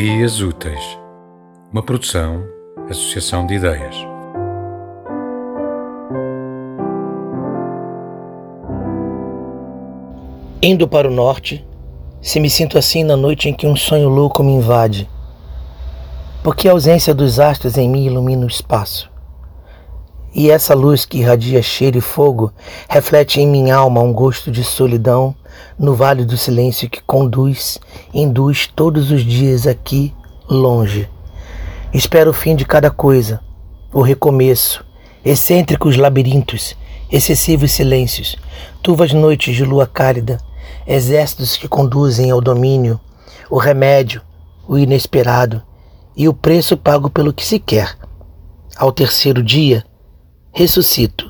Ideias Úteis, uma produção, associação de ideias. Indo para o norte, se me sinto assim na noite em que um sonho louco me invade, porque a ausência dos astros em mim ilumina o espaço. E essa luz que irradia cheiro e fogo reflete em minha alma um gosto de solidão no vale do silêncio que conduz, induz todos os dias aqui longe. Espero o fim de cada coisa, o recomeço, excêntricos labirintos, excessivos silêncios, turvas noites de lua cálida, exércitos que conduzem ao domínio, o remédio, o inesperado e o preço pago pelo que se quer. Ao terceiro dia, ressuscito